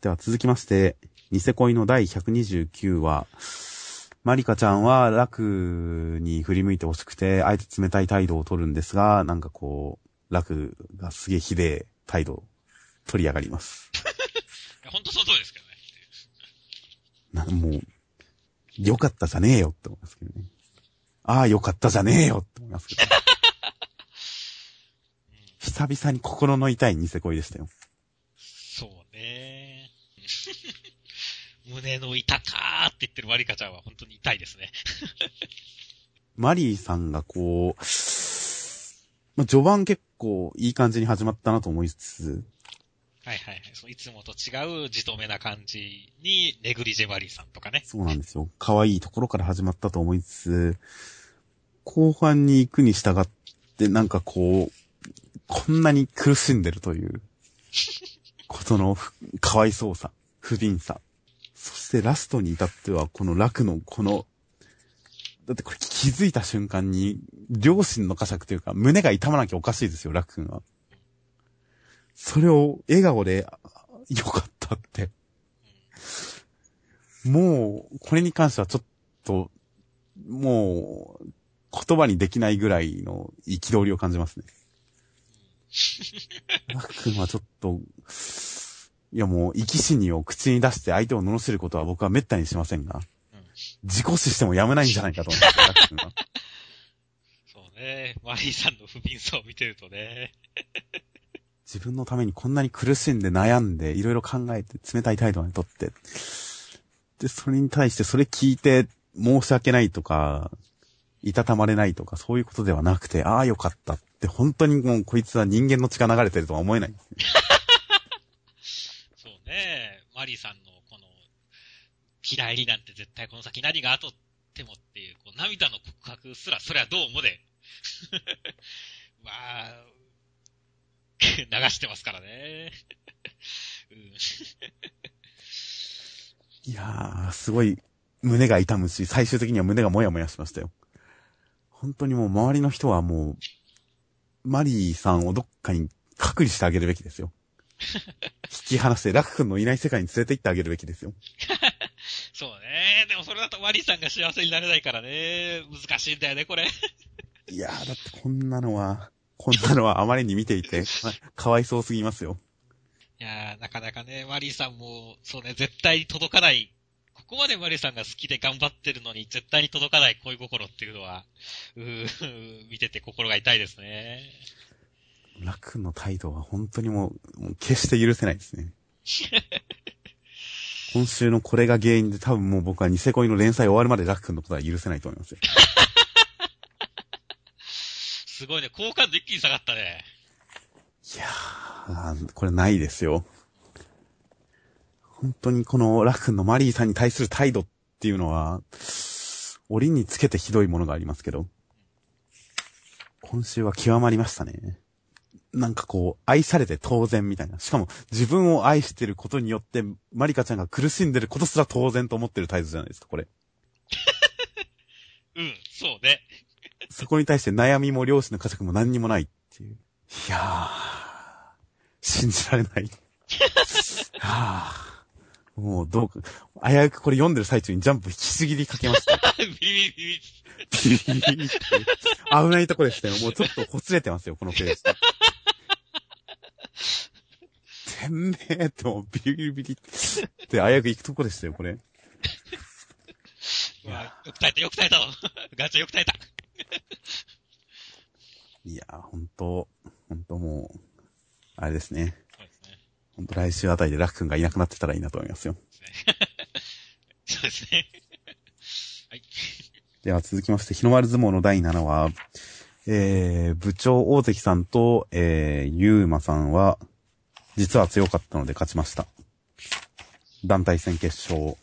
では続きまして、ニセ恋の第129話。マリカちゃんは楽に振り向いてほしくて、あえて冷たい態度を取るんですが、なんかこう、楽がすげえひでえ態度を取りやがります。いやほんとその通りですけどね。なもう、よかったじゃねえよって思いますけどね。ああ、よかったじゃねえよって思いますけど。久々に心の痛いニセ恋でしたよ。そうね。胸の痛かーって言ってるマリカちゃんは本当に痛いですね。マリーさんがこう、まあ、序盤結構いい感じに始まったなと思いつつ、はいはいはい。そういつもと違うじとめな感じに、ネグリジェマリーさんとかね。そうなんですよ。可愛いところから始まったと思いつつ、後半に行くに従って、なんかこう、こんなに苦しんでるという、ことのふかわいそうさ、不憫さ。そしてラストに至っては、この楽のこの、だってこれ気づいた瞬間に、両親の呵責というか、胸が痛まなきゃおかしいですよ、楽君は。それを笑顔で、あよかったって。もう、これに関してはちょっと、もう、言葉にできないぐらいの憤りを感じますね。ラックンはちょっと、いやもう、生き死にを口に出して相手を罵ることは僕は滅多にしませんが、うん自己死してもやめないんじゃないかと思います、ラックンは。そうね。マリーさんの不憫さを見てるとね。自分のためにこんなに苦しんで悩んで、いろいろ考えて、冷たい態度にとって、で、それに対してそれ聞いて申し訳ないとか、いたたまれないとか、そういうことではなくて、ああよかったって、本当にもうこいつは人間の血が流れてるとは思えない。マリーさんのこの、嫌いになんて絶対この先何が後ってもっていう、こう涙の告白すら、それはどうもで。まあ、流してますからね。うんいやー、すごい胸が痛むし、最終的には胸がもやもやしましたよ。本当にもう周りの人はもう、マリーさんをどっかに隔離してあげるべきですよ。引き離して、ラク君のいない世界に連れて行ってあげるべきですよ。そうね。でもそれだとマリーさんが幸せになれないからね。難しいんだよね、これ。いやー、だってこんなのは、こんなのはあまりに見ていて、かかわいそうすぎますよ。いやー、なかなかね、マリーさんも、そうね、絶対に届かない。ここまでマリーさんが好きで頑張ってるのに、絶対に届かない恋心っていうのは、うー見てて心が痛いですね。ラク君の態度は本当にもう、もう決して許せないですね。今週のこれが原因で多分もう僕はニセ恋の連載終わるまでラク君のことは許せないと思いますよ。すごいね、好感度一気に下がったね。いやー、これないですよ。本当にこのラクンのマリーさんに対する態度っていうのは、折につけてひどいものがありますけど、今週は極まりましたね。なんかこう、愛されて当然みたいな。しかも、自分を愛してることによって、マリカちゃんが苦しんでることすら当然と思ってる態度じゃないですか、これ。うん、そうね。そこに対して悩みも両親の家族も何にもないっていう。いやー、信じられない。はぁ。もうどうか、危うくこれ読んでる最中にジャンプ引きすぎりかけました。ビビビビビリビリビリって危ないとこでしたよ。もうちょっとほつれてますよ、このペース。てめえってもうビリビリって危うく行くとこでしたよ、これ。うわよく耐えた、よく耐えたの。ガチャよく耐えた。いやー、ほんと、ほんともう、あれですね。そうですね。ほんと来週あたりでラク君がいなくなってたらいいなと思いますよ。そうですね。はい。では続きまして、日の丸相撲の第7話、えー、部長大関さんと、えー、ゆうまさんは、実は強かったので勝ちました。団体戦決勝、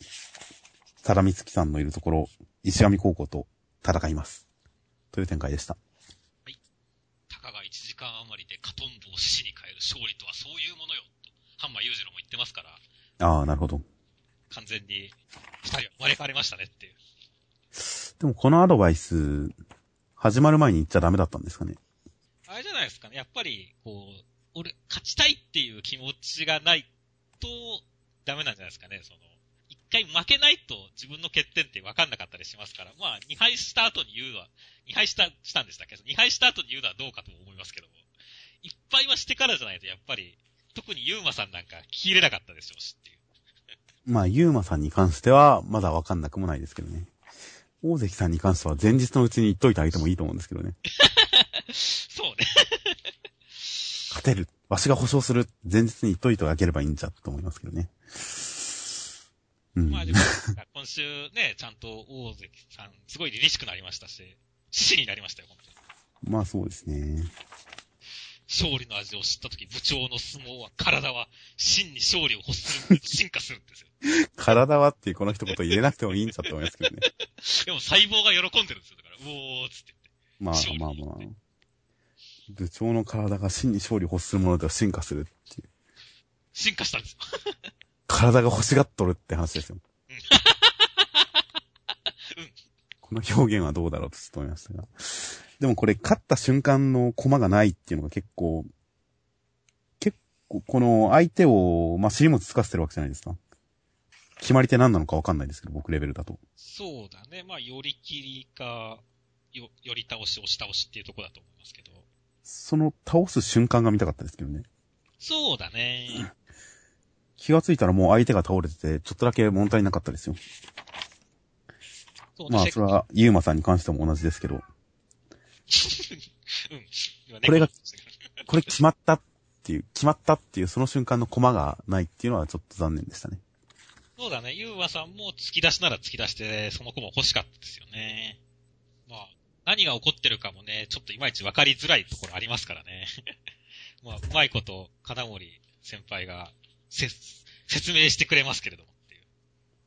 ただみつきさんのいるところ、石上高校と戦います。という展開でした。たかが1時間余りでカトンボを死に変える勝利とはそういうものよ、と、ハンマー裕次郎も言ってますから、ああ、なるほど。完全に、二人は生まれ変わりましたねっていう。でもこのアドバイス、始まる前に言っちゃダメだったんですかね。あれじゃないですかね。やっぱり、こう、俺、勝ちたいっていう気持ちがないと、ダメなんじゃないですかね、その、一回負けないと自分の欠点って分かんなかったりしますから、まあ、2敗した後に言うのは、2敗した、したんでしたっけ ?2 敗した後に言うのはどうかと思いますけども、1敗はしてからじゃないと、やっぱり、特にユーマさんなんか聞き入れなかったでしょうしっていう。まあ、ユーマさんに関しては、まだわかんなくもないですけどね。大関さんに関しては前日のうちに言っといてあげてもいいと思うんですけどね。そうね。勝てる。わしが保証する。前日に言っといてあげればいいんじゃ、と思いますけどね。うん。まあでも、今週ね、ちゃんと大関さん、すごい凛々しくなりましたし、獅子になりましたよ、本当に。まあそうですね。勝利の味を知ったとき、部長の相撲は、体は、真に勝利を欲する、進化するんですよ。体はっていうこの一言入れなくてもいいんじゃって思いますけどね。でも細胞が喜んでるんですよ。だから、うおーっつって。まあまあまあ。部長の体が真に勝利を欲するものでは進化するっていう。進化したんですよ。体が欲しがっとるって話ですよ。この表現はどうだろうとちょっと思いましたが。でもこれ勝った瞬間の駒がないっていうのが結構、結構この相手を、まあ、尻餅つかせてるわけじゃないですか。決まり手何なのかわかんないですけど、僕レベルだと。そうだね。まあ、寄り切りか、よ、寄り倒し、押し倒しっていうところだと思いますけど。その倒す瞬間が見たかったですけどね。そうだね。気がついたらもう相手が倒れてて、ちょっとだけ物足りなかったですよ。まあ、それは、ユーマさんに関しても同じですけど、うん。今これがこれ決まったっていう、決まったっていうその瞬間の駒がないっていうのはちょっと残念でしたね。そうだね。ゆうわさんも突き出しなら突き出して、その子も欲しかったですよね。まあ、何が起こってるかもね、ちょっといまいち分かりづらいところありますからね。まあ、うまいこと、金森先輩が、せ、説明してくれますけれどもっていう。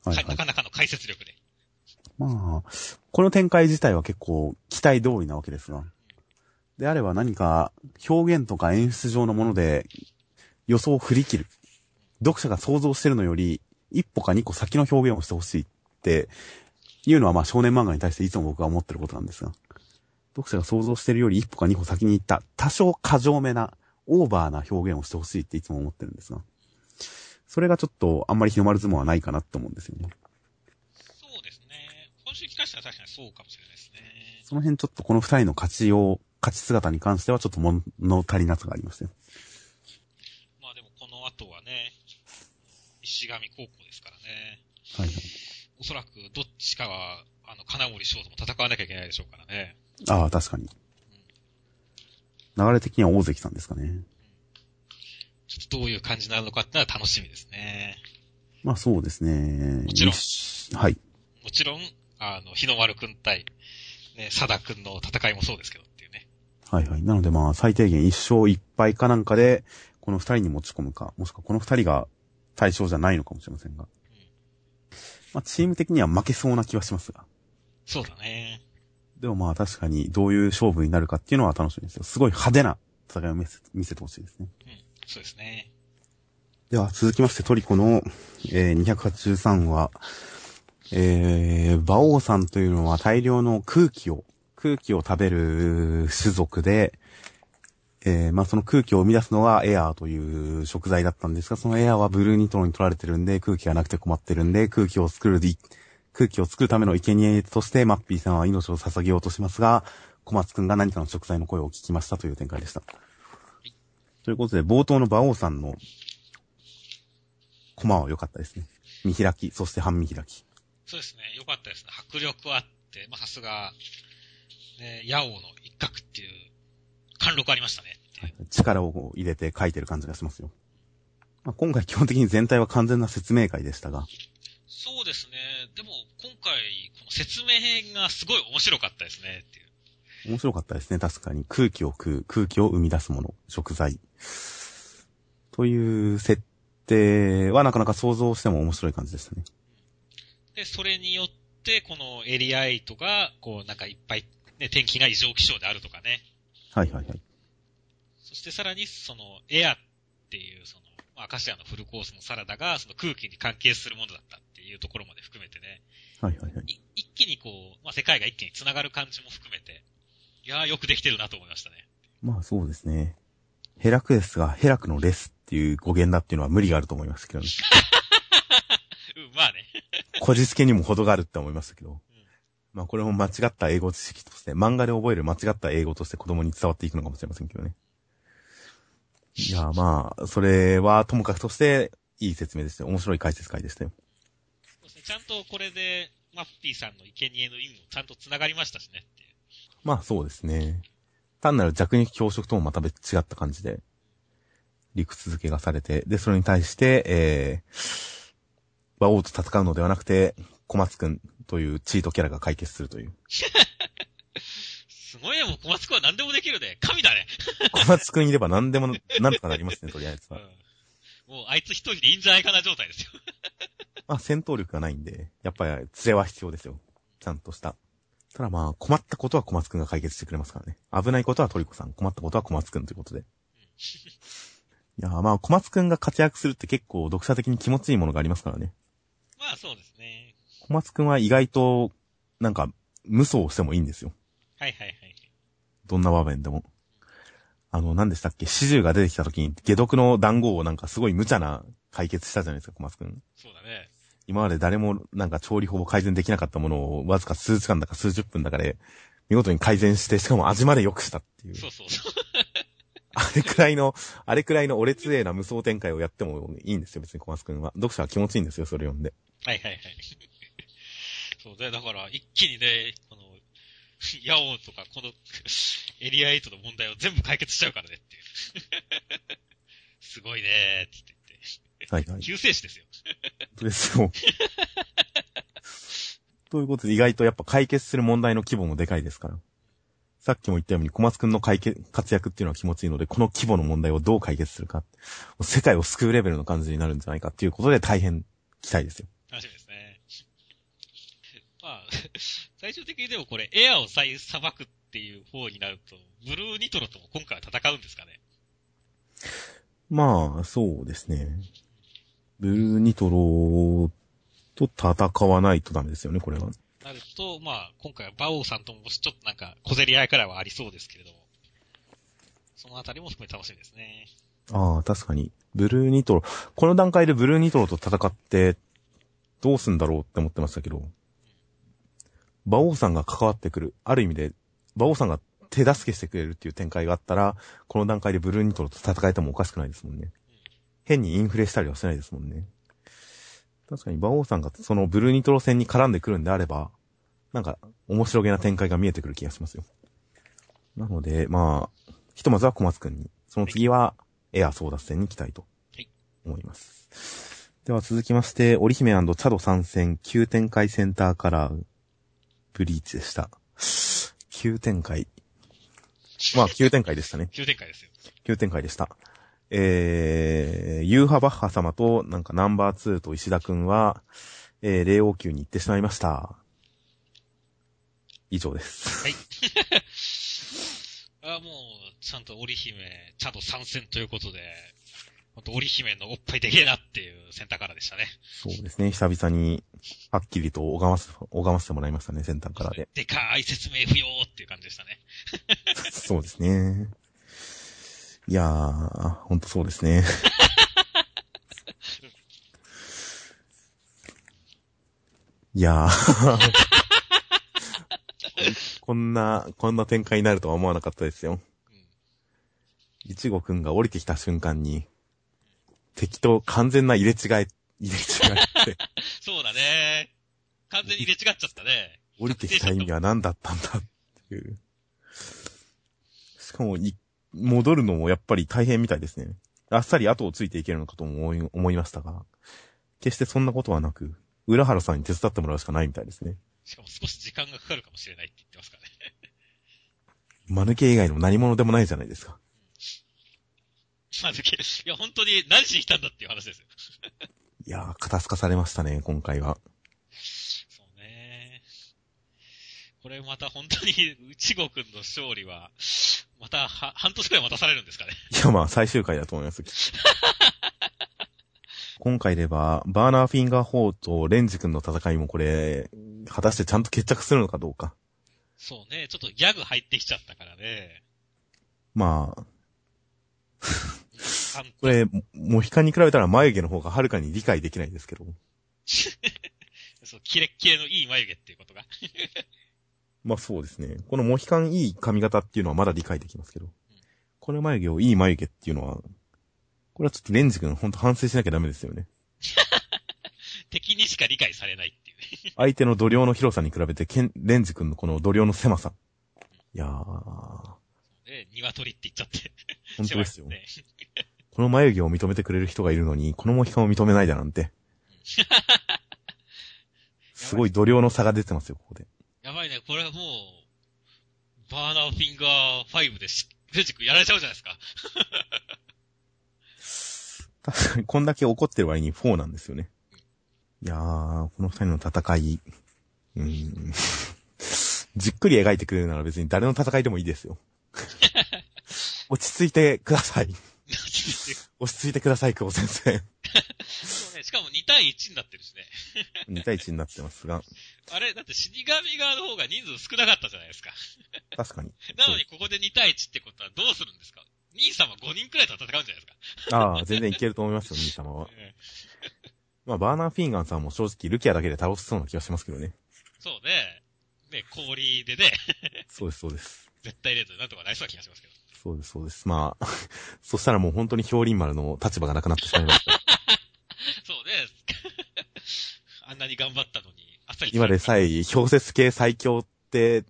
はい、は。はいなかなかの解説力で。まあ、この展開自体は結構期待通りなわけですが。であれば何か表現とか演出上のもので予想を振り切る。読者が想像してるのより一歩か二個先の表現をしてほしいっていうのはまあ少年漫画に対していつも僕は思ってることなんですが。読者が想像してるより一歩か二歩先に行った多少過剰めなオーバーな表現をしてほしいっていつも思ってるんですが。それがちょっとあんまり日の丸相撲はないかなって思うんですよね。今週聞かせたら確かにそうかもしれないですね。その辺ちょっとこの二人の勝ちを、勝ち姿に関してはちょっと物足りなさがありましたよ。まあでもこの後はね、石上高校ですからね。はいはい。おそらくどっちかは、あの、金森翔とも戦わなきゃいけないでしょうからね。ああ、確かに。流れ的には大関さんですかね。ちょっとどういう感じになるのかってのは楽しみですね。まあそうですね。もちろんはい。もちろん、あの、日の丸くん対、ね、佐田くんの戦いもそうですけどっていうね。はいはい。なのでまあ最低限一勝一敗かなんかで、この二人に持ち込むか、もしくはこの二人が対象じゃないのかもしれませんが。まあチーム的には負けそうな気はしますが。そうだね。でもまあ確かにどういう勝負になるかっていうのは楽しみですよ。すごい派手な戦いを見せ見せてほしいですね。うん。そうですね。では続きましてトリコの、えー283話、えー、馬王さんというのは大量の空気を、空気を食べる種族で、えー、まあその空気を生み出すのはエアーという食材だったんですが、そのエアーはブルーニトロに取られてるんで、空気がなくて困ってるんで、空気を作る、空気を作るための生贄としてマッピーさんは命を捧げようとしますが、小松くんが何かの食材の声を聞きましたという展開でした。ということで、冒頭の馬王さんのコマは良かったですね。見開き、そして半見開き。そうですね。よかったですね。迫力あって、まあ、さすが、ね、ヤオの一角っていう、貫禄ありましたねっていう。力を入れて書いてる感じがしますよ。まあ、今回基本的に全体は完全な説明会でしたが、そうですね。でも、今回、この説明がすごい面白かったですねっていう。面白かったですね。確かに空気を食う、空気を生み出すもの、食材。という設定はなかなか想像しても面白い感じでしたね。で、それによって、このエリア8が、こう、なんかいっぱい、ね、天気が異常気象であるとかね。はいはいはい。そしてさらに、その、エアっていう、その、まあアカシアのフルコースのサラダが、その空気に関係するものだったっていうところまで含めてね、はいはいはい。い一気にこう、まあ世界が一気に繋がる感じも含めて、いやーよくできてるなと思いましたね。まあそうですね。ヘラクレスがヘラクのレスっていう語源だっていうのは無理があると思いますけどね。こじつけにも程があるって思いましたけど。まあこれも間違った英語知識として、漫画で覚える間違った英語として子供に伝わっていくのかもしれませんけどね。いや、まあ、それはともかくとして、いい説明でしたよ。面白い解説会でしたよ。そうですね。ちゃんとこれで、マッピーさんの生贄の意味もちゃんと繋がりましたしねっていう。まあそうですね。単なる弱肉強食ともまた別違った感じで、理屈付けがされて、で、それに対して、えー、馬王と戦うのではなくて、小松くんというチートキャラが解決するという。すごいね、もう小松くんは何でもできるね。神だね。小松くんいれば何でも、なんとかなりますね、とりあえずは。うん。もうあいつ一人でいいんじゃないかな状態ですよ。まあ戦闘力がないんで、やっぱり連れは必要ですよ。ちゃんとした。ただまあ、困ったことは小松くんが解決してくれますからね。危ないことはトリコさん、困ったことは小松くんということで。いやまあ、小松くんが活躍するって結構読者的に気持ちいいものがありますからね。まあそうですね。小松くんは意外と、なんか、無双してもいいんですよ。はいはいはい。どんな場面でも。あの、何でしたっけ？始終が出てきた時に、解毒の団子をなんかすごい無茶な解決したじゃないですか、小松くん。そうだね。今まで誰もなんか調理法を改善できなかったものをわずか数時間だか数十分だかで見事に改善して、しかも味まで良くしたっていう。そうそうそう。あれくらいの、あれくらいの俺強えな無双展開をやってもいいんですよ、別に小松くんは。読者は気持ちいいんですよ、それ読んで。はいはいはい。そうで、だから一気にね、この、ヤオとかこの エリア8の問題を全部解決しちゃうからねっていう。すごいねーって言って。はいはい。救世主ですよ。ですよ。ということで意外とやっぱ解決する問題の規模もでかいですから。さっきも言ったように小松くんの解決、活躍っていうのは気持ちいいので、この規模の問題をどう解決するか。世界を救うレベルの感じになるんじゃないかっていうことで大変期待ですよ。楽しみですね。まあ、最終的にでもこれ、エアを再裁くっていう方になると、ブルーニトロとも今回は戦うんですかね。まあ、そうですね。ブルーニトロと戦わないとダメですよね、これは。なると、まあ、今回はバオさんともちょっとなんか小競り合いからはありそうですけれども、そのあたりも含めて楽しみですね。ああ、確かに。ブルーニトロ。この段階でブルーニトロと戦って、どうすんだろうって思ってましたけど、馬王さんが関わってくる。ある意味で、馬王さんが手助けしてくれるっていう展開があったら、この段階でブルーニトロと戦えてもおかしくないですもんね。変にインフレしたりはしないですもんね。確かに馬王さんがそのブルーニトロ戦に絡んでくるんであれば、なんか面白げな展開が見えてくる気がしますよ。なので、まあ、ひとまずは小松くんに、その次はエア争奪戦に期待とはい思います。では続きまして、織姫チャド参戦、急展開センターカラー、ブリーチでした。急展開。まあ、急展開でしたね。急展開ですよ。急展開でした。えー、ユーハバッハ様と、なんかナンバー2と石田くんは、えー、霊王宮に行ってしまいました。以上です。はい。あもう、ちゃんと織姫、ちゃんと参戦ということで、ほんと織姫のおっぱいでけえなっていうセンターからでしたね。そうですね、久々に、はっきりと拝ませ、拝ませてもらいましたね、先端からで。でかい説明不要っていう感じでしたね。そうですね。いやー、ほんとそうですね。いやー。こんな、こんな展開になるとは思わなかったですよ。うん。いちごくんが降りてきた瞬間に、敵と完全な入れ違い、入れ違いって、そうだね。完全に入れ違っちゃったね。降りてきた意味は何だったんだっていう。しかもい、戻るのもやっぱり大変みたいですね。あっさり後をついていけるのかと思い思いましたが、決してそんなことはなく、浦原さんに手伝ってもらうしかないみたいですね。しかも少し時間がかかるかもしれないって言ってますからね。間抜け以外の何者でもないじゃないですか。ま あ、いや、本当に何しに来たんだっていう話ですよ。いやー、肩透かされましたね、今回は。そうね。これまた本当に、内郷くんの勝利は、また、は、半年くらい待たされるんですかね。いや、まあ、最終回だと思います。今回では、バーナーフィンガー4とレンジ君の戦いもこれ、果たしてちゃんと決着するのかどうか。そうね。ちょっとギャグ入ってきちゃったからね。まあ、これ、モヒカンに比べたら眉毛の方がはるかに理解できないですけど。そう、キレッキレのいい眉毛っていうことが。まあそうですね。このモヒカンいい髪型っていうのはまだ理解できますけど。この眉毛をいい眉毛っていうのは、これはちょっとレンジ君ほんと反省しなきゃダメですよね。敵にしか理解されないっていうね。相手の度量の広さに比べて、ケンレンジ君のこの度量の狭さ。いやー、ね、鶏って言っちゃって。本当ですよ。ね。この眉毛を認めてくれる人がいるのに、このモヒカンを認めないだなんて。すごい度量の差が出てますよ、ここで。やばいね、これはもう、バーナーフィンガー5でし、レジ君やられちゃうじゃないですか。確かに、こんだけ怒ってる割に4なんですよね。いやー、この二人の戦い、うーん、じっくり描いてくれるなら別に誰の戦いでもいいですよ。落ち着いてください。落ち着いてください、久保先生。ね、しかも2対1になってるしね。2対1になってますが、あれ、だって死神側の方が人数少なかったじゃないですか。確かに。なのにここで2対1ってことはどうするんですか？兄様5人くらいと戦うんじゃないですか。ああ、全然いけると思いますよ、兄様は。まあ、バーナー・フィンガンさんも正直、ルキアだけで倒せそうな気がしますけどね。そうね。ね、氷でね、そうです、そうです。絶対レートでなんとかなりそうな気がしますけど。そうです、そうです。まあ、そしたらもう本当に氷林丸の立場がなくなってしまいました。そうね。あんなに頑張ったのに、あっさり今でさえ、氷雪系最強って、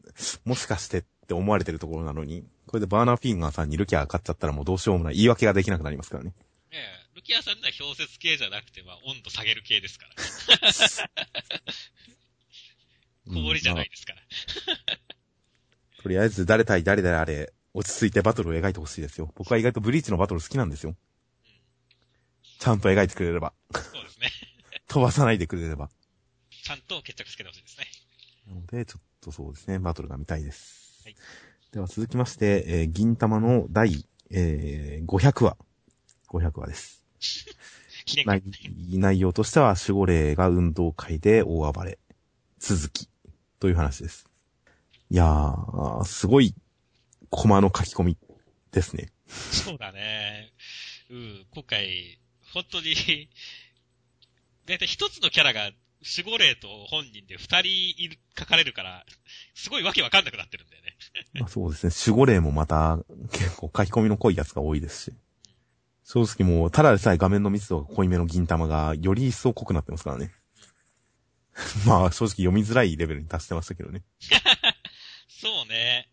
もしかしてって思われてるところなのに、これでバーナー・フィンガーさんにルキアが勝っちゃったらもうどうしようもない言い訳ができなくなりますからね。ねえ、ルキアさんには氷雪系じゃなくて、まあ、温度下げる系ですから。うん氷じゃなまいですから。あとりあえず誰対誰であれ、落ち着いてバトルを描いてほしいですよ。僕は意外とブリーチのバトル好きなんですよ。ちゃんと描いてくれれば。そうですね。飛ばさないでくれれば。ちゃんと決着つけてほしいですね。なので、ちょっとそうですね、バトルが見たいです。はいでは続きまして、えー銀玉の第、えー500話。500話です。内会。内容としては、守護霊が運動会で大暴れ。続き。という話です。いやー、すごい、コマの書き込みですね。そうだね。うん、今回、本当に、だいたい一つのキャラが、守護霊と本人で二人いる、書かれるから、すごいわけわかんなくなってるんだよね。まあ、そうですね。守護霊もまた、結構書き込みの濃いやつが多いですし。正直もう、ただでさえ画面の密度が濃いめの銀玉が、より一層濃くなってますからね。まあ、正直読みづらいレベルに達してましたけどね。そうね。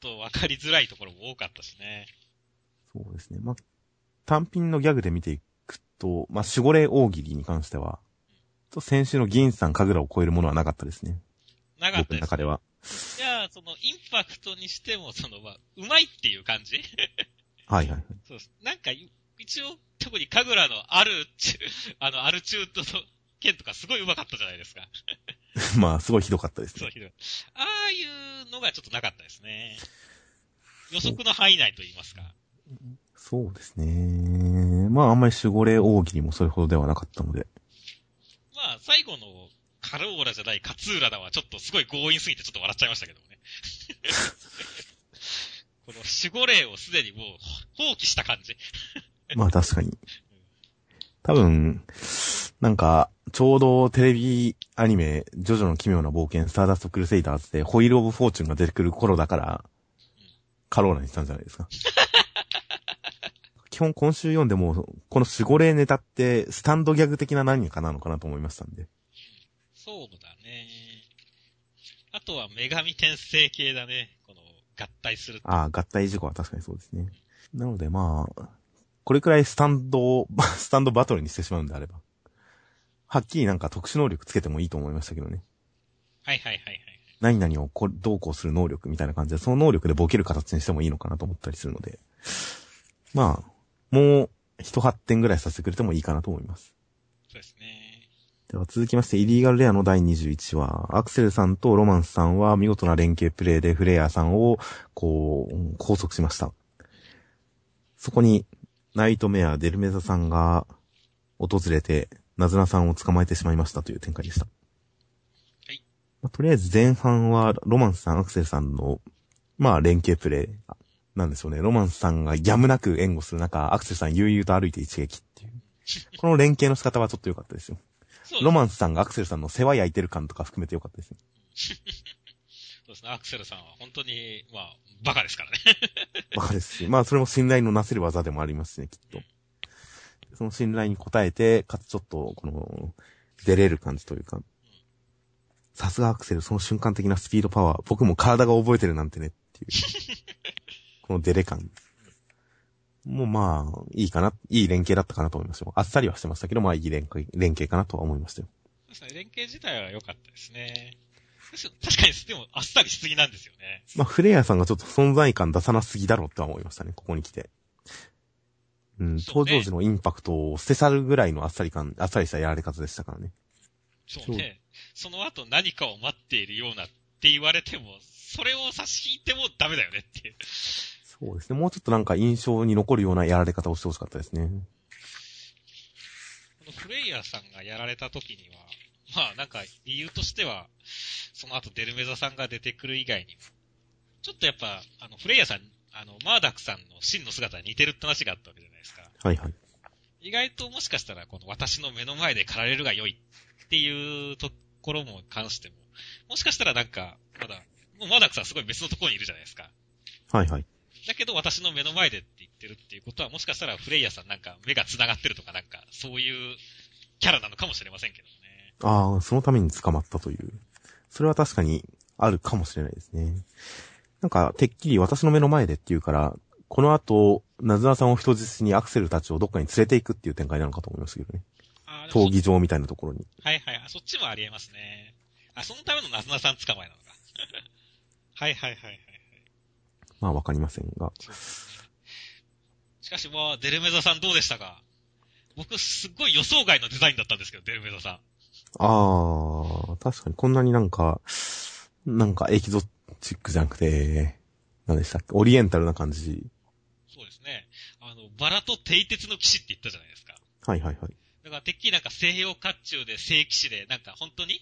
とわかりづらいところも多かったしね。そうですね。まあ、単品のギャグで見ていくと、まあ、守護霊大喜利に関しては、と先週の銀さん神楽を超えるものはなかったですね。僕なかったです。の中では。いや、その、インパクトにしても、その、まあ、うまいっていう感じ？はいはいはい。そうです。なんか、い一応、特に神楽のある、ちあの、アルチュートの剣とかすごい上手かったじゃないですか。まあ、すごいひどかったですそう、ね。ひどい。ああいうのがちょっとなかったですね。予測の範囲内と言いますか。そうですね。まあ、あんまり守護霊大喜利もそれほどではなかったので。まあ、最後のカローラじゃない勝浦だはちょっとすごい強引すぎてちょっと笑っちゃいましたけどもね。この守護霊をすでにもう放棄した感じ。まあ確かに。多分、なんか、ちょうどテレビアニメ、ジョジョの奇妙な冒険、スターダストクルセイダーズで、ホイールオブフォーチュンが出てくる頃だから、カローラにしたんじゃないですか。基本今週読んでも、この守護霊ネタって、スタンドギャグ的な何かなのかなと思いましたんで。そうだね。あとは女神転生系だね。この合体する。ああ、合体事故は確かにそうですね。なのでまあ、これくらいスタンドを、スタンドバトルにしてしまうんであれば、はっきりなんか特殊能力つけてもいいと思いましたけどね。はいはいはいはい。何々をこうどうこうする能力みたいな感じで、その能力でボケる形にしてもいいのかなと思ったりするので、まあ、もう一発展ぐらいさせてくれてもいいかなと思います。そうですね。では続きまして、イリーガルレアの第21話、アクセルさんとロマンスさんは見事な連携プレイでフレアさんを、こう、拘束しました。そこに、ナイトメア、デルメザさんが訪れて、ナズナさんを捕まえてしまいましたという展開でした。はい。まあとりあえず前半は、ロマンスさん、アクセルさんの、まあ、連携プレイなんでしょうね。ロマンスさんがやむなく援護する中、アクセルさん悠々と歩いて一撃っていう。この連携の仕方はちょっと良かったですよ。ロマンスさんがアクセルさんの世話焼いてる感とか含めて良かったですよ。そうですね、アクセルさんは本当に、まあ、バカですからね。バカですし、まあそれも信頼のなせる技でもありますしね、きっと。その信頼に応えて、かつちょっと、この、出れる感じというか、さすがアクセル、その瞬間的なスピードパワー、僕も体が覚えてるなんてねっていう、この出れ感。もうまあ、いいかな、いい連携だったかなと思いますよ。あっさりはしてましたけど、まあいい連携連携かなとは思いましたよ。そうですね、連携自体は良かったですね。確かに、でも、あっさりしすぎなんですよね。まあフレアさんがちょっと存在感出さなすぎだろうとは思いましたね、ここに来て。うん、登場時のインパクトを捨て去るぐらいのあっさり感、あっさりしたやられ方でしたからね。そうね。その後何かを待っているようなって言われても、それを差し引いてもダメだよねっていう。そうですね。もうちょっとなんか印象に残るようなやられ方をしてほしかったですね。このフレイヤーさんがやられた時には、まあなんか理由としては、その後デルメザさんが出てくる以外にも、ちょっとやっぱ、あの、フレイヤーさん、あの、マーダックさんの真の姿に似てるって話があったわけじゃないですか。はいはい。意外ともしかしたら、この私の目の前で狩られるが良いっていうところも関しても、もしかしたらなんか、まだ、もうマーダックさんすごい別のところにいるじゃないですか。はいはい。だけど私の目の前でって言ってるっていうことは、もしかしたらフレイヤーさんなんか目が繋がってるとかなんか、そういうキャラなのかもしれませんけどね。ああ、そのために捕まったという。それは確かにあるかもしれないですね。なんか、てっきり私の目の前でって言うから、この後、ナズナさんを人質にアクセルたちをどっかに連れて行くっていう展開なのかと思いますけどね。闘技場みたいなところに。そはいはい。あそっちもありえますね。あ、そのためのナズナさん捕まえなのか。はいはいはいはいはい。まあわかりませんが。しかしまあ、デルメザさんどうでしたか？僕すっごい予想外のデザインだったんですけど、デルメザさん。ああ、確かにこんなになんか、なんかエキゾチックじゃなくて、何でしたっけ？オリエンタルな感じ。そうですね。あの、バラと蹄鉄の騎士って言ったじゃないですか。はいはいはい。だからてっきりなんか西洋甲冑で聖騎士で、なんか本当に、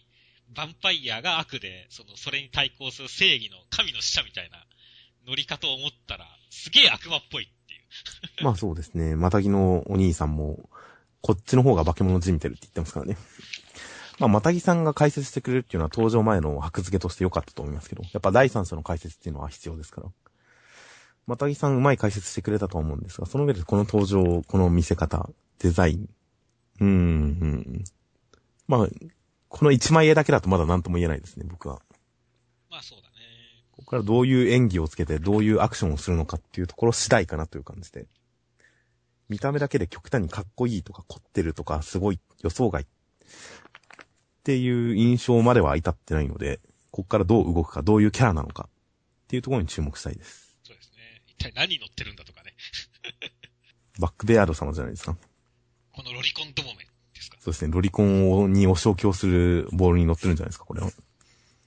ヴァンパイアが悪で、その、それに対抗する正義の神の使者みたいな乗り方を思ったら、すげえ悪魔っぽいっていう。まあそうですね。またぎのお兄さんも、こっちの方が化け物じみてるって言ってますからね。まあ、またぎさんが解説してくれるっていうのは登場前の箔付けとして良かったと思いますけど、やっぱ第三者の解説っていうのは必要ですから。またぎさんうまい解説してくれたと思うんですが、その上でこの登場、この見せ方、デザイン。うーん。まあ、この一枚絵だけだとまだ何とも言えないですね、僕は。まあそうだね。ここからどういう演技をつけて、どういうアクションをするのかっていうところ次第かなという感じで。見た目だけで極端にかっこいいとか凝ってるとか、すごい予想外っていう印象までは至ってないので、ここからどう動くか、どういうキャラなのかっていうところに注目したいです。そうですね。一体何に乗ってるんだとかね。バックベアード様じゃないですか。このロリコンどもめですか。そうですね、ロリコンをにお消去するボールに乗ってるんじゃないですか、これは。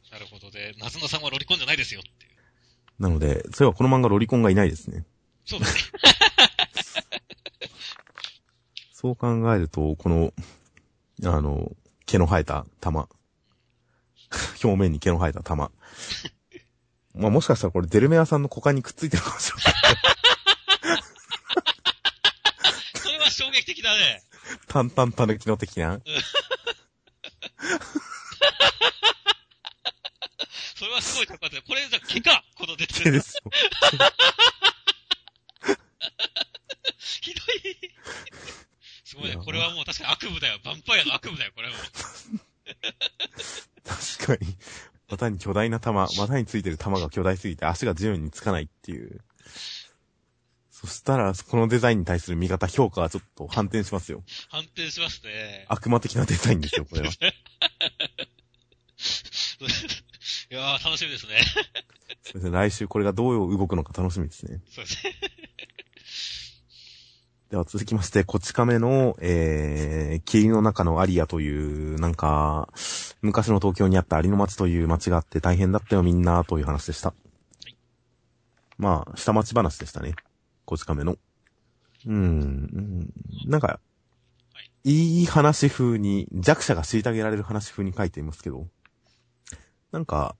なるほどで、ナズナさんはロリコンじゃないですよっていう。なので、そういえばこの漫画ロリコンがいないですね。そうだね。そう考えると、この、あの、毛の生えた玉。表面に毛の生えた玉。まあもしかしたらこれデルメアさんの股間にくっついてるかもしれない。それは衝撃的だね。タンタンタヌキの的な。それはすごい高かった。これじゃ毛かこの出て毛るの。ですよ。ひどい。すごいね。これはもう確かに悪夢だよ。ヴァンパイアの悪夢だよ、これはもう。確かに。股に巨大な玉、股についてる玉が巨大すぎて足が地面につかないっていう。そしたら、このデザインに対する見方、評価はちょっと反転しますよ。反転しますね。悪魔的なデザインですよ、これは。いやー、楽しみですね。そうですね来週これがどう動くのか楽しみですね。そうですね。では続きまして、こち亀の、えー、霧の中のアリアという、なんか、昔の東京にあったアリの町という町があって大変だったよみんな、という話でした。まあ、下町話でしたね。こち亀の。うーん、うんなんか、いい話風に、弱者が虐げられる話風に書いていますけど、なんか、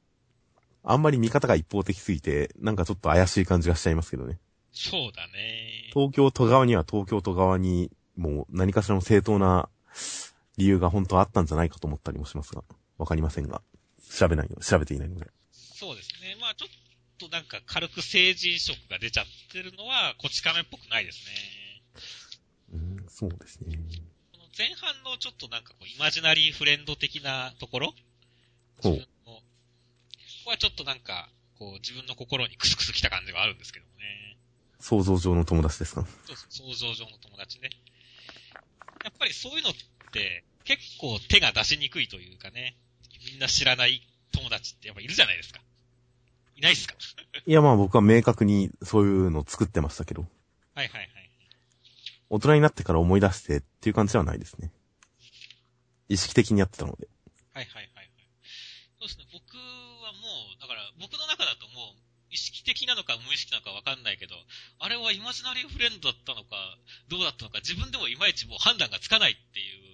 あんまり見方が一方的すぎて、なんかちょっと怪しい感じがしちゃいますけどね。そうだね。東京都側には東京都側にも何かしらの正当な理由が本当はあったんじゃないかと思ったりもしますが、わかりませんが、調べないの、調べていないので。そうですね。まあちょっとなんか軽く政治色が出ちゃってるのは、こち亀っぽくないですね。うん、そうですね。この前半のちょっとなんかこう、イマジナリーフレンド的なところほうここはちょっとなんか、こう、自分の心にクスクス来た感じがあるんですけどもね。想像上の友達ですか？そうそう、想像上の友達ね。やっぱりそういうのって、結構手が出しにくいというかね、みんな知らない友達ってやっぱいるじゃないですか。いないっすか？いやまあ僕は明確にそういうのを作ってましたけど、はいはいはい。大人になってから思い出してっていう感じではないですね。意識的にやってたので。はいはいはいはい。そうですね、僕はもう、だから、僕の中だともう、意識的なのか無意識なのかわかんないけど、あれはイマジナリーフレンドだったのか、どうだったのか、自分でもいまいちもう判断がつかないっていう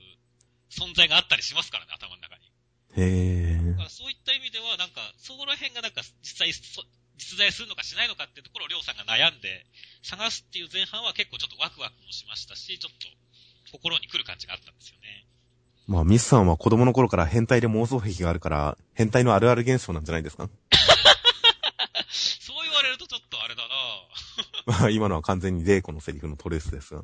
存在があったりしますからね、頭の中に。へーだからそういった意味では、なんか、そこら辺がなんか、実際そ、実在するのかしないのかっていうところをりょうさんが悩んで、探すっていう前半は結構ちょっとワクワクもしましたし、ちょっと、心に来る感じがあったんですよね。まあミスさんは子供の頃から変態で妄想癖があるから、変態のあるある現象なんじゃないですか？そう言われるとちょっとあれだな まあ今のは完全にレイコのセリフのトレースですが。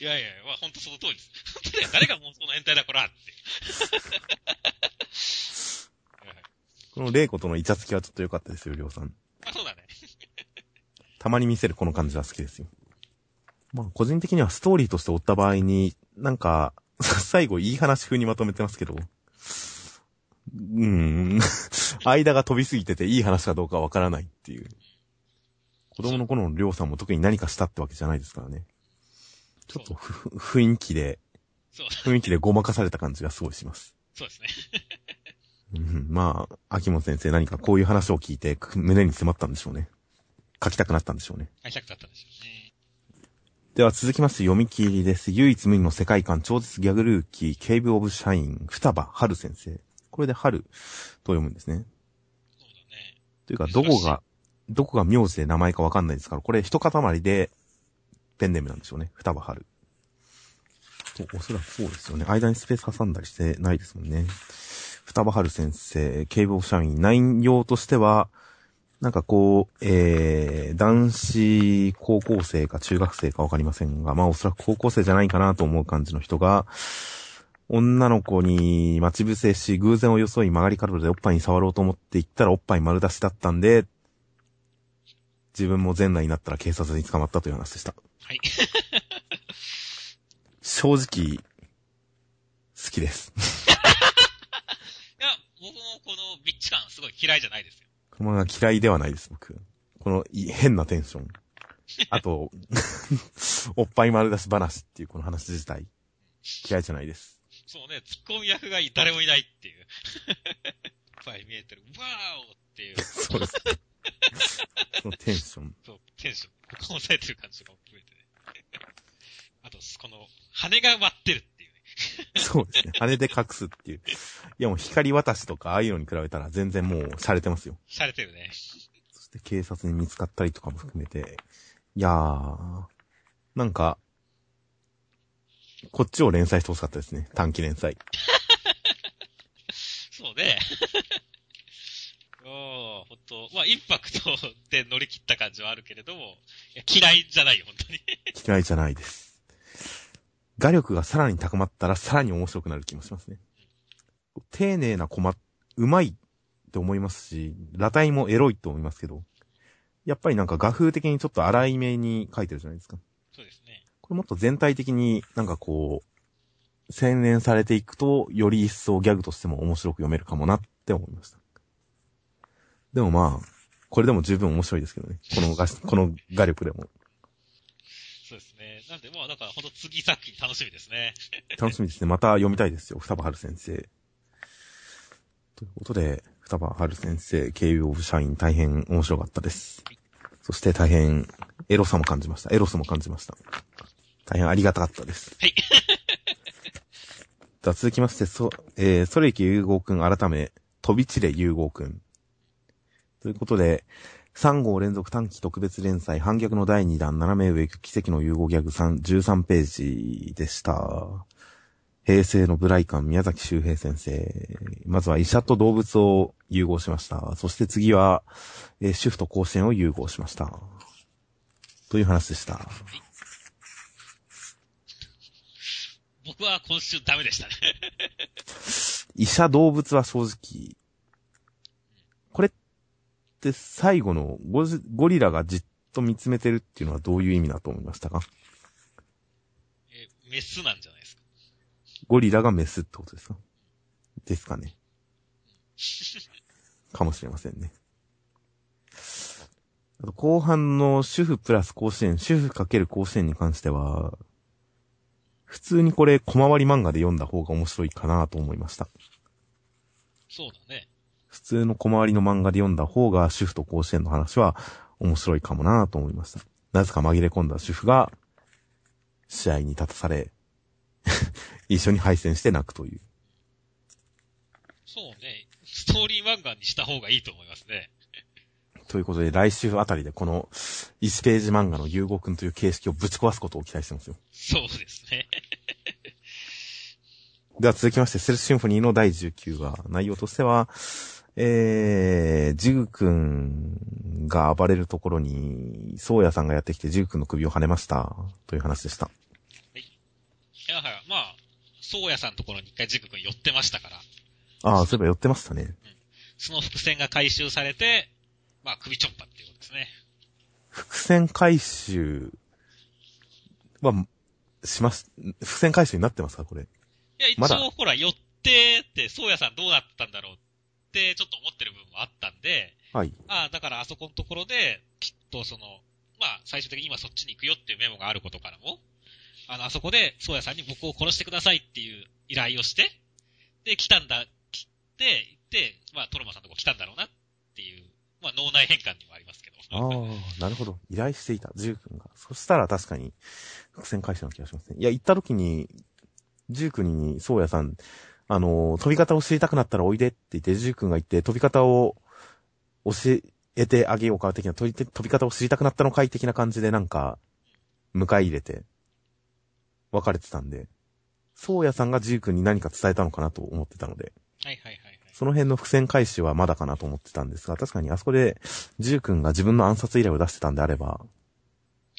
いやいや、まあ本当その通りです。本当だよ。誰が妄想の変態だ、こらって。このレイコとのイチャつきはちょっと良かったですよ、りょうさん。まあそうだね。たまに見せるこの感じは好きですよ。まあ個人的にはストーリーとして追った場合に、なんか、最後いい話風にまとめてますけど、うーん、間が飛びすぎてていい話かどうかわからないっていう。子供の頃のりょうさんも特に何かしたってわけじゃないですからね。ちょっとふ雰囲気で、そう、雰囲気でごまかされた感じがすごいします。そうですね。うん、まあ、秋元先生何かこういう話を聞いて胸に迫ったんでしょうね。書きたくなったんでしょうね。会いたくなったんでしょうね。では続きまして読み切りです。唯一無二の世界観超絶ギャグルーキー、ケイブオブシャイン、双葉春先生。これで春と読むんですね。そうだね。というか、どこが、どこが名字で名前かわかんないですから、これ一塊でペンネームなんでしょうね。双葉春。とおそらくそうですよね。間にスペース挟んだりしてないですもんね。双葉春先生、ケイブオブシャイン、内容としては、なんかこう、えー、男子高校生か中学生かわかりませんが、まあおそらく高校生じゃないかなと思う感じの人が、女の子に待ち伏せし、偶然を装い曲がり角でおっぱいに触ろうと思って行ったらおっぱい丸出しだったんで、自分も前内になったら警察に捕まったという話でした。はい。正直、好きです。いや、僕もこのビッチ感すごい嫌いじゃないですよ。この嫌いではないです、僕。このい変なテンション。あと、おっぱい丸出し話っていうこの話自体、嫌いじゃないです。そうね、ツッコミ役が誰もいないっていう。いっぱい見えてる。ワーオっていう、そうです。そのテンション。そう、テンション、ここ押さえてる感じが。あと、この、羽が割ってるっていうね。そうですね。羽で隠すっていう。いやもう光渡しとかああいうのに比べたら全然もう洒落てますよ。されてるね。そして警察に見つかったりとかも含めて。いやー、なんか、こっちを連載してほしかったですね。短期連載。そうね。おー、ほんと、まあ、インパクトで乗り切った感じはあるけれども、いや嫌いじゃないよ、本当に。嫌いじゃないです。画力がさらに高まったらさらに面白くなる気もしますね。丁寧なコマ、うまいって思いますし、裸体もエロいと思いますけど、やっぱりなんか画風的にちょっと荒い目に描いてるじゃないですか。そうですね。これもっと全体的になんかこう、洗練されていくと、より一層ギャグとしても面白く読めるかもなって思いました。でもまあ、これでも十分面白いですけどね。この画、この画力でも。そうですね。なんで、まあ、だから、ほんと次作品楽しみですね。楽しみですね。また読みたいですよ。双葉春先生。ということで、双葉春先生、経由オブ社員大変面白かったです。そして大変エロさも感じました。エロスも感じました。大変ありがたかったです。はい。では続きまして、そ、えー、ソレイキ融合くん改め、飛び散れ融合くん。ということで、3号連続短期特別連載、反逆の第2弾、斜め上奇跡の融合ギャグ3、13ページでした。平成のブライカン、宮崎周平先生。まずは医者と動物を融合しました。そして次は、えー主婦と甲子園を融合しました。という話でした。僕は今週ダメでしたね。医者動物は正直、って最後のゴリラがじっと見つめてるっていうのはどういう意味だと思いましたか？えーメスなんじゃないですか？ゴリラがメスってことですか？ですかね。かもしれませんね。あと後半の主婦プラス甲子園、主婦かける甲子園に関しては、普通にこれ小回り漫画で読んだ方が面白いかなと思いました。そうだね。普通の小回りの漫画で読んだ方が主婦と甲子園の話は面白いかもなと思いました。なぜか紛れ込んだ主婦が試合に立たされ、一緒に敗戦して泣くという。そうね。ストーリー漫画にした方がいいと思いますね。ということで来週あたりでこの1ページ漫画の融合くんという形式をぶち壊すことを期待してますよ。そうですね。では続きまして、セルスシンフォニーの第19話、内容としては、えー、ジグくんが暴れるところに、ソーヤさんがやってきてジグくんの首をはねました。という話でした。いやはや、まあ、宗谷さんのところに一回ジグ君寄ってましたから、ああ、そういえば寄ってましたね。その伏線が回収されて、まあ、首ちょっぱっていうことですね。伏線回収は、します、伏線回収になってますかこれ。いや、一応、ほら、寄ってって、宗谷さんどうなったんだろうって、ちょっと思ってる部分もあったんで、はい。ああ、だからあそこのところで、きっとその、まあ、最終的に今そっちに行くよっていうメモがあることからも、あの、あそこで、宗谷さんに僕を殺してくださいっていう依頼をして、で、来たんだ、来て、行って、まあ、トロマさんのとこ来たんだろうなっていう、まあ、脳内変換にもありますけど。ああ、なるほど。依頼していた、ジュー君が。そしたら確かに、伏線回収の気がしますね。いや、行った時に、ジュー君に、そうやさん、あの、飛び方を知りたくなったらおいでって言って、ジュー君が言って、飛び方を教えてあげようか、的な、飛びて飛び方を知りたくなったのかい的な感じでなんか、迎え入れて、別れてたんで、そうやさんがジュー君に何か伝えたのかなと思ってたので、はいはいはいはい。その辺の伏線回収はまだかなと思ってたんですが、確かにあそこで、ジュー君が自分の暗殺依頼を出してたんであれば、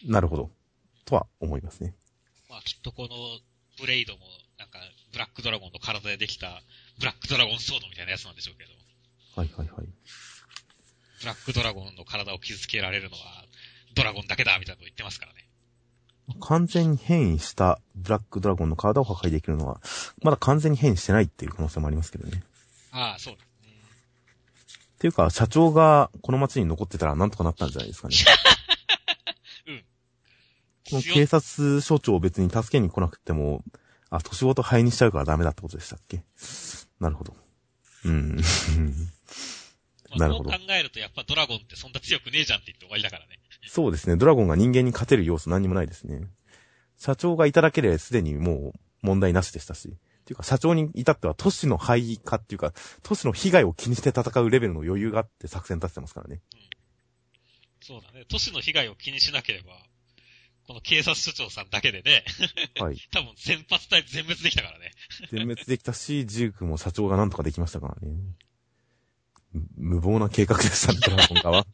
なるほど。とは思いますね。まあ、きっとこの、ブレイドも、なんか、ブラックドラゴンの体でできた、ブラックドラゴンソードみたいなやつなんでしょうけど、はいはいはい。ブラックドラゴンの体を傷つけられるのは、ドラゴンだけだみたいなこと言ってますからね。完全に変異したブラックドラゴンの体を破壊できるのは、まだ完全に変異してないっていう可能性もありますけどね。ああ、そうですね。っていうか、社長がこの街に残ってたらなんとかなったんじゃないですかね。うん。この警察署長を別に助けに来なくても、あ、年ごと灰にしちゃうからダメだってことでしたっけ？なるほど。うん。まあ、なるほどそう考えると、やっぱドラゴンってそんな強くねえじゃんって言って終わりだからね。そうですね。ドラゴンが人間に勝てる要素何にもないですね。社長がいただけで、すでにもう問題なしでしたし。っていうか、社長に至っては都市の廃化っていうか、都市の被害を気にして戦うレベルの余裕があって作戦立ててますからね。そうだね。都市の被害を気にしなければ、この警察署長さんだけでね、はい。多分全発隊全滅できたからね。全滅できたし、ジークも社長がなんとかできましたからね。む無謀な計画でしたね、ドラゴン側は。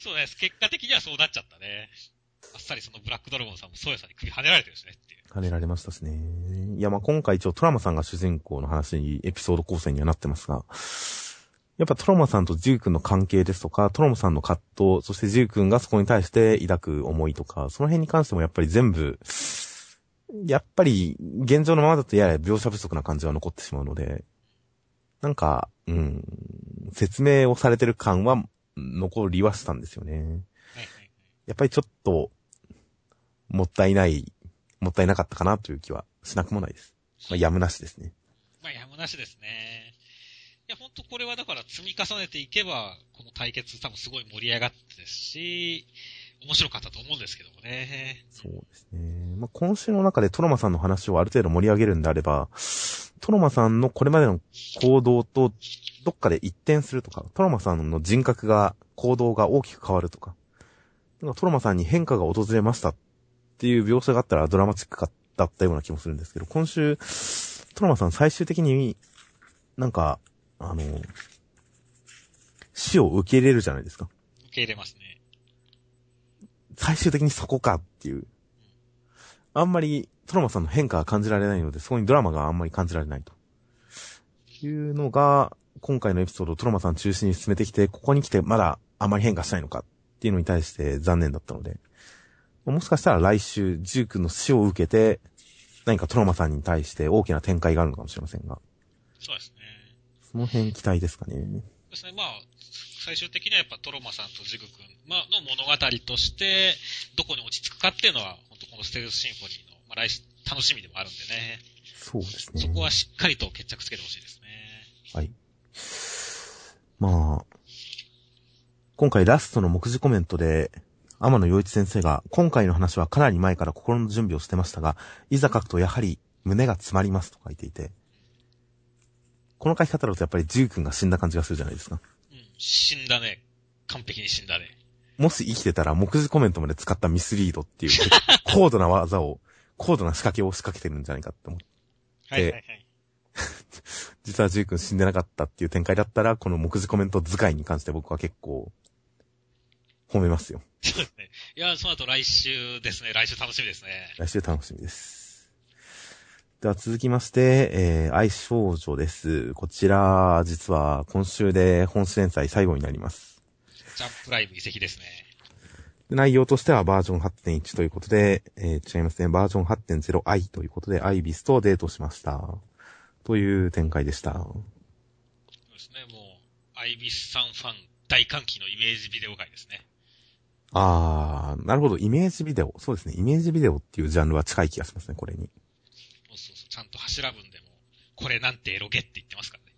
そうね。結果的にはそうなっちゃったね。あっさりそのブラックドラゴンさんもソーヤさんに首跳ねられてるしねっていう。跳ねられましたしね。いや、まあ、今回一応トラマさんが主人公の話に、エピソード構成にはなってますが、やっぱトラマさんとジュー君の関係ですとか、トラマさんの葛藤、そしてジュー君がそこに対して抱く思いとか、その辺に関してもやっぱり全部、やっぱり現状のままだとやや描写不足な感じは残ってしまうので、なんか、うん、説明をされてる感は残りはしたんですよね。やっぱりちょっと、もったいない、もったいなかったかなという気はしなくもないです。まあ、やむなしですね。まあ、やむなしですね。いや、ほんとこれはだから積み重ねていけば、この対決多分すごい盛り上がってですし、面白かったと思うんですけどもね。そうですね。まあ、今週の中でトロマさんの話をある程度盛り上げるんであれば、トロマさんのこれまでの行動と、どっかで一転するとか、トロマさんの人格が、行動が大きく変わるとか、なんかトロマさんに変化が訪れましたっていう描写があったらドラマチックだったような気もするんですけど、今週、トロマさん最終的になんか、あの、死を受け入れるじゃないですか。受け入れますね。最終的にそこかっていう。あんまりトロマさんの変化が感じられないので、そこにドラマがあんまり感じられないと。いうのが、今回のエピソードをトロマさん中心に進めてきて、ここに来てまだあまり変化しないのかっていうのに対して残念だったので、もしかしたら来週、ジュークの死を受けて、何かトロマさんに対して大きな展開があるのかもしれませんが、そうですね。その辺期待ですかね。そうですね。まあ、最終的にはやっぱトロマさんとジグ君、まあ、の物語として、どこに落ち着くかっていうのは、本当このステルスシンフォニーの、まあ、来週、楽しみでもあるんでね。そうですね。そこはしっかりと決着つけてほしいですね。はい。まあ、今回ラストの目次コメントで、天野洋一先生が、今回の話はかなり前から心の準備をしてましたが、いざ書くとやはり胸が詰まりますと書いていて、この書き方だとやっぱりジュー君が死んだ感じがするじゃないですか。うん。死んだね。完璧に死んだね。もし生きてたら目次コメントまで使ったミスリードっていう、高度な技を、高度な仕掛けを仕掛けてるんじゃないかって思って、はいはいはい。実はジュー君死んでなかったっていう展開だったら、この目次コメント使いに関して僕は結構、褒めますよ。そうですね。いや、その後来週ですね。来週楽しみですね。来週楽しみです。では続きまして、えー、愛少女です。こちら、実は今週で本誌連載最後になります。ジャンプライブ移籍ですね。で内容としてはバージョン8.1ということで、えー、違いますね。バージョン 8.0i ということで、アイビスとデートしました。という展開でした。そうですね。もう、アイビスさんファン大歓喜のイメージビデオ会ですね。あー、なるほど。イメージビデオ。そうですね。イメージビデオっていうジャンルは近い気がしますね、これに。そうそうそう。ちゃんと柱文でも、これなんてエロゲって言ってますからね。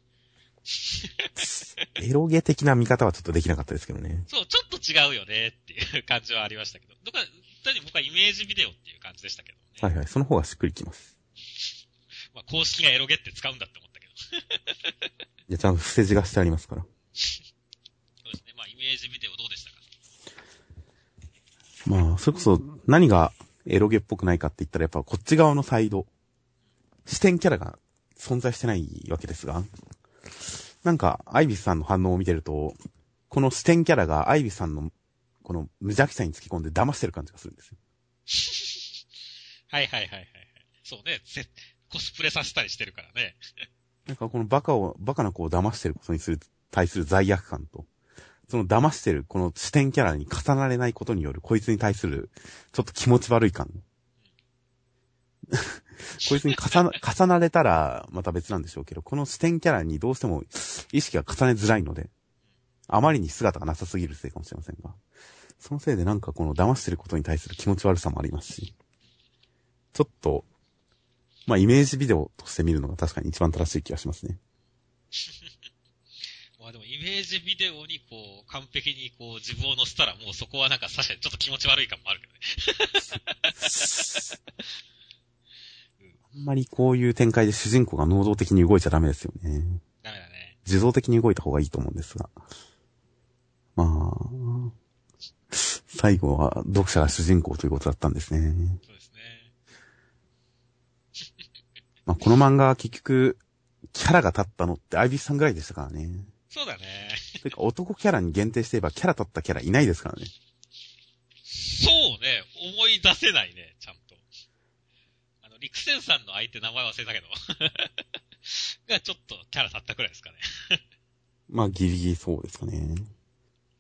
エロゲ的な見方はちょっとできなかったですけどね。そう、ちょっと違うよねっていう感じはありましたけど。どっか、単に僕はイメージビデオっていう感じでしたけどね。はいはい。その方がしっくりきます。まあ、公式がエロゲって使うんだって思ったけど。いや、ちゃんと伏せ字がしてありますから。そうですね。まあ、イメージビデオどうでしたか？まあ、それこそ何がエロゲっぽくないかって言ったらやっぱこっち側のサイド、視点キャラが存在してないわけですが、なんか、アイビスさんの反応を見てると、この視点キャラがアイビスさんのこの無邪気さにつき込んで騙してる感じがするんですよ。はいはいはいはいはい。そうね。せコスプレさせたりしてるからね。なんかこのバカを、バカな子を騙してることにする、対する罪悪感と、その騙してるこの視点キャラに重なれないことによるこいつに対する、ちょっと気持ち悪い感。こいつに重な、重なれたらまた別なんでしょうけど、この視点キャラにどうしても意識が重ねづらいので、あまりに姿がなさすぎるせいかもしれませんが、そのせいでなんかこの騙してることに対する気持ち悪さもありますし、ちょっと、まあイメージビデオとして見るのが確かに一番正しい気がしますね。まあでもイメージビデオにこう、完璧にこう自分を乗せたらもうそこはなんか確かにちょっと気持ち悪い感もあるけどね。あんまりこういう展開で主人公が能動的に動いちゃダメですよね。ダメだね。自動的に動いた方がいいと思うんですが。まあ、最後は読者が主人公ということだったんですね。そうですね。まあ、この漫画は結局、キャラが立ったのってアイビスさんぐらいでしたからね。そうだね。というか男キャラに限定して言えばキャラ立ったキャラいないですからね。そうね。思い出せないね、ちゃんと。陸戦さんの相手名前忘れたけど。がちょっとキャラ立ったくらいですかね。まあ、ギリギリそうですかね。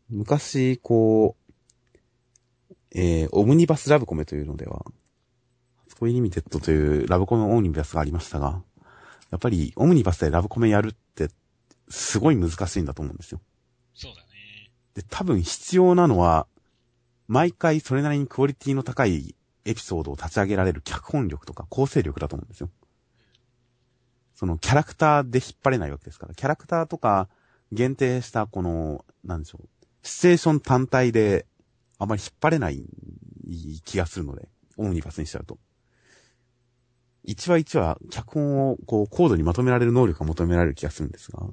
昔、こう、えー、オムニバスラブコメというのでは、初恋リミテッドというラブコメオムニバスがありましたが、やっぱりオムニバスでラブコメやるって、すごい難しいんだと思うんですよ。そうだね。で、多分必要なのは、毎回それなりにクオリティの高いエピソードを立ち上げられる脚本力とか構成力だと思うんですよ。そのキャラクターで引っ張れないわけですから、キャラクターとか限定したこの、なんでしょう、シチュエーション単体であまり引っ張れない気がするので、オムニバスにしちゃうと。一話一話、脚本をこう、高度にまとめられる能力が求められる気がするんですが、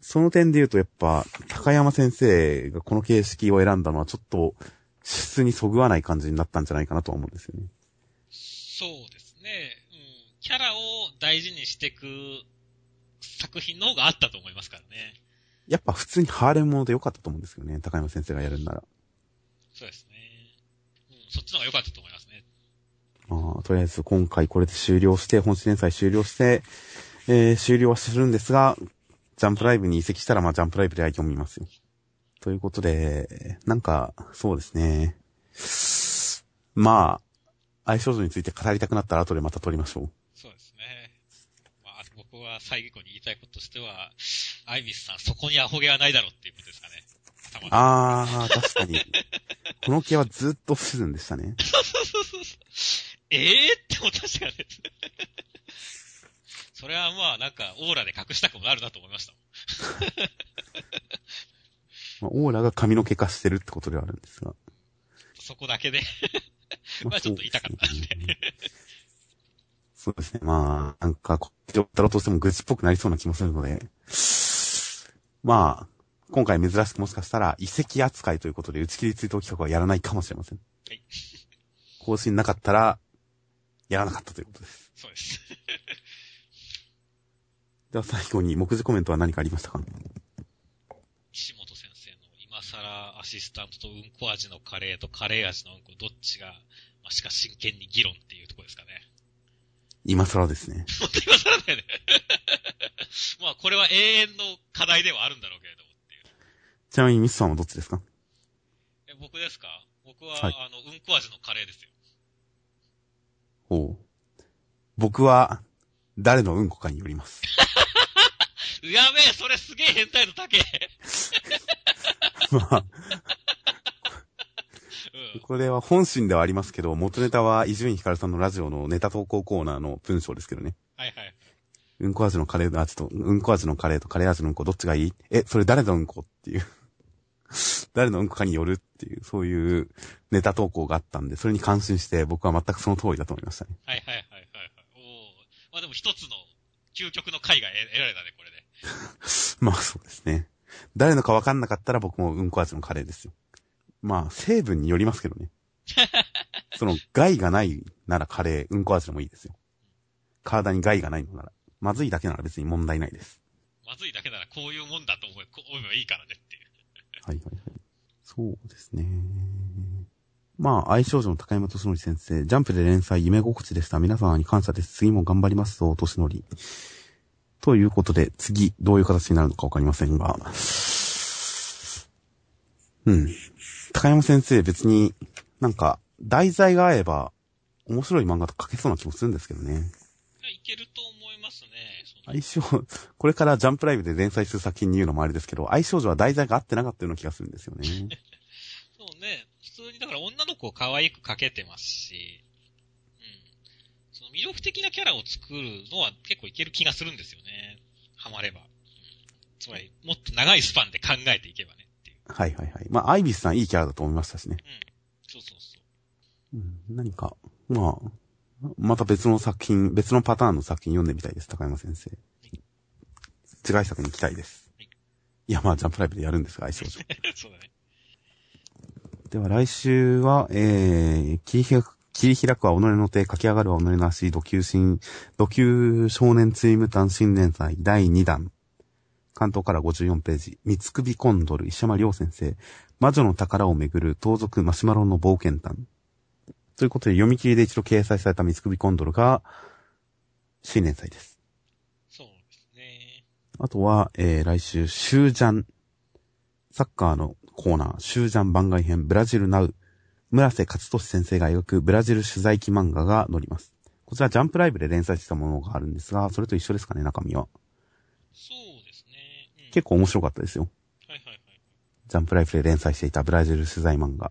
その点で言うとやっぱ、高山先生がこの形式を選んだのはちょっと、質にそぐわない感じになったんじゃないかなとは思うんですよね。そうですね。うん。キャラを大事にしていく作品の方があったと思いますからね。やっぱ普通にハーレムもので良かったと思うんですよね。高山先生がやるんなら。そうですね。うん、そっちの方が良かったと思いますね。まあ、とりあえず今回これで終了して、本誌連載終了して、えー、終了はするんですが、ジャンプライブに移籍したら、まあ、ジャンプライブで読みますよ。ということで、なんか、そうですね。まあ、愛少女について語りたくなったら後でまた撮りましょう。そうですね。まあ、僕は最後に言いたいこととしては、アイビスさん、そこにアホ毛はないだろうっていうことですかね。あー、確かに。この毛はずっと不自然でしたね。え えー、って思ったしかね。それはまあ、なんか、オーラで隠したくもなるなと思いました。まあ、オーラが髪の毛化してるってことではあるんですが。そこだけで。まあちょっと痛かったですね。そうですね。まあ、なんか、こっちをったろうとしても愚痴っぽくなりそうな気もするので。まあ、今回珍しくもしかしたら、遺跡扱いということで打ち切り追悼企画はやらないかもしれません。はい。更新なかったら、やらなかったということです。そうです。では最後に、目次コメントは何かありましたか？岸本先生の今更アシスタントとうんこ味のカレーとカレー味のうんこどっちが、まあ、しか真剣に議論っていうところですかね。今更ですね。本当に今更だよね。まあこれは永遠の課題ではあるんだろうけれどもっていう。ちなみにミスさんはどっちですか？え僕ですか？僕は、はいあの、うんこ味のカレーですよ。おう僕は、誰のうんこかによります。やべえ、それすげえ変態の高え。まあ、うん。これは本心ではありますけど、元ネタは伊集院光さんのラジオのネタ投稿コーナーの文章ですけどね。はいはい。うんこ味のカレーの味と、うんこ味のカレーとカレー味のうんこどっちがいい？え、それ誰のうんこっていう。誰のうんこかによるっていう、そういうネタ投稿があったんで、それに感心して僕は全くその通りだと思いましたね。はいはいはいはいはい。おお。まあでも一つの究極の回が得得られたね。まあそうですね。誰のかわかんなかったら僕もうんこ味のカレーですよ。まあ成分によりますけどね。その害がないならカレー、うんこ味でもいいですよ。体に害がないのなら。まずいだけなら別に問題ないです。まずいだけならこういうもんだと思え、こう思えばいいからねっていう。はいはいはい。そうですね。まあ、愛少女の高山敏則先生、ジャンプで連載夢心地でした。皆様に感謝です。次も頑張りますぞ、年のり。ということで、次、どういう形になるのかわかりませんが。うん。高山先生、別になんか、題材が合えば、面白い漫画と書けそうな気もするんですけどね。いけると思いますね。その愛少、これからジャンプライブで連載する作品に言うのもあれですけど、愛少女は題材が合ってなかったような気がするんですよね。そうね。普通に、だから女の子を可愛く描けてますし、の魅力的なキャラを作るのは結構いける気がするんですよね。ハマれば。うん、つまり、もっと長いスパンで考えていけばねっていう。はいはいはい。まあ、アイビスさんいいキャラだと思いましたしね。そうそうそう。うん、何か、まあ、また別の作品、別のパターンの作品読んでみたいです、高山先生。違い作に行きたいです。いや、まあ、ジャンプライブでやるんですが、愛少女。そうだね。では来週は、えー、切り開く、切り開くは己の手、駆け上がるは己の足、土球新、土球少年ツイムタン新連載第2弾。関東から54ページ。三つ首コンドル、石山良先生。魔女の宝をめぐる盗賊マシュマロの冒険譚。ということで、読み切りで一度掲載された三つ首コンドルが、新連載です。そうですね。あとは、えー、来週、シュージャン、サッカーのコーナー、シュージャン番外編、ブラジルナウ、村瀬勝利先生が描くブラジル取材記漫画が載ります。こちらジャンプライブで連載してたものがあるんですが、それと一緒ですかね、中身は。そうですね。うん。結構面白かったですよ。はいはいはい。ジャンプライブで連載していたブラジル取材漫画。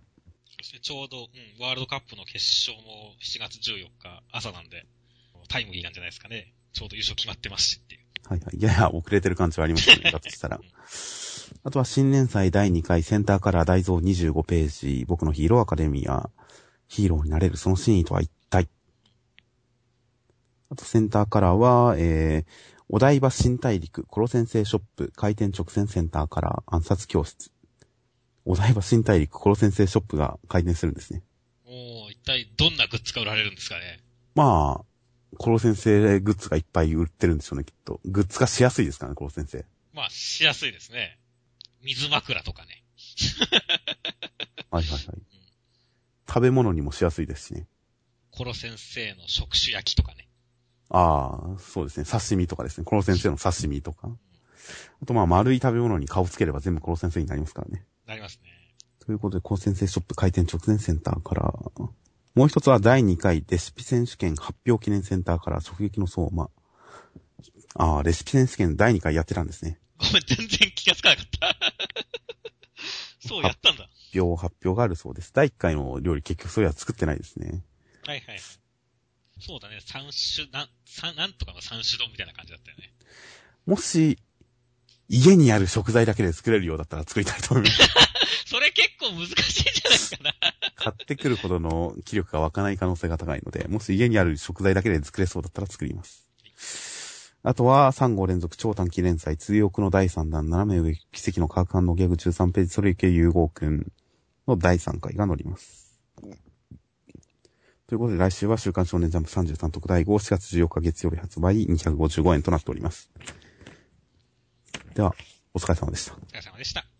そしてちょうど、うん、ワールドカップの決勝も7月14日朝なんで、タイムリーなんじゃないですかね。ちょうど優勝決まってますしっていう。はいはい。やや遅れてる感じはありますね、だとしたら。あとは新連載第2回センターカラー大蔵25ページ、僕のヒーローアカデミア、ヒーローになれるその真意とは一体。あとセンターカラーは、えー、お台場新大陸コロ先生ショップ開店直線センターから暗殺教室。お台場新大陸コロ先生ショップが開店するんですね。おー、一体どんなグッズが売られるんですかね。まあ、コロ先生グッズがいっぱい売ってるんでしょうね、きっと。グッズがしやすいですからね、コロ先生。まあ、しやすいですね。水枕とかね。はいはいはい。食べ物にもしやすいですしね。コロ先生の食種焼きとかね。ああ、そうですね。刺身とかですね。コロ先生の刺身とか。あとまあ丸い食べ物に顔つければ全部コロ先生になりますからね。なりますね。ということで、コロ先生ショップ開店直前センターから、もう一つは第2回レシピ選手権発表記念センターから直撃の相馬。ああ、レシピ選手権第2回やってたんですね。ごめん、全然気がつかなかった。そう、やったんだ。発表、発表があるそうです。第1回の料理結局それは作ってないですね。はいはいはい。そうだね、三種、なん、三、なんとかの三種丼みたいな感じだったよね。もし、家にある食材だけで作れるようだったら作りたいと思います。それ結構難しいんじゃないかな。買ってくるほどの気力が湧かない可能性が高いので、もし家にある食材だけで作れそうだったら作ります。あとは、3号連続超短期連載、追憶の第3弾、斜め上奇跡の科学館のギャグ13ページ、それ池融合くんの第3回が載ります。ということで、来週は週刊少年ジャンプ33特大号、4月14日月曜日発売255円となっております。では、お疲れ様でした。お疲れ様でした。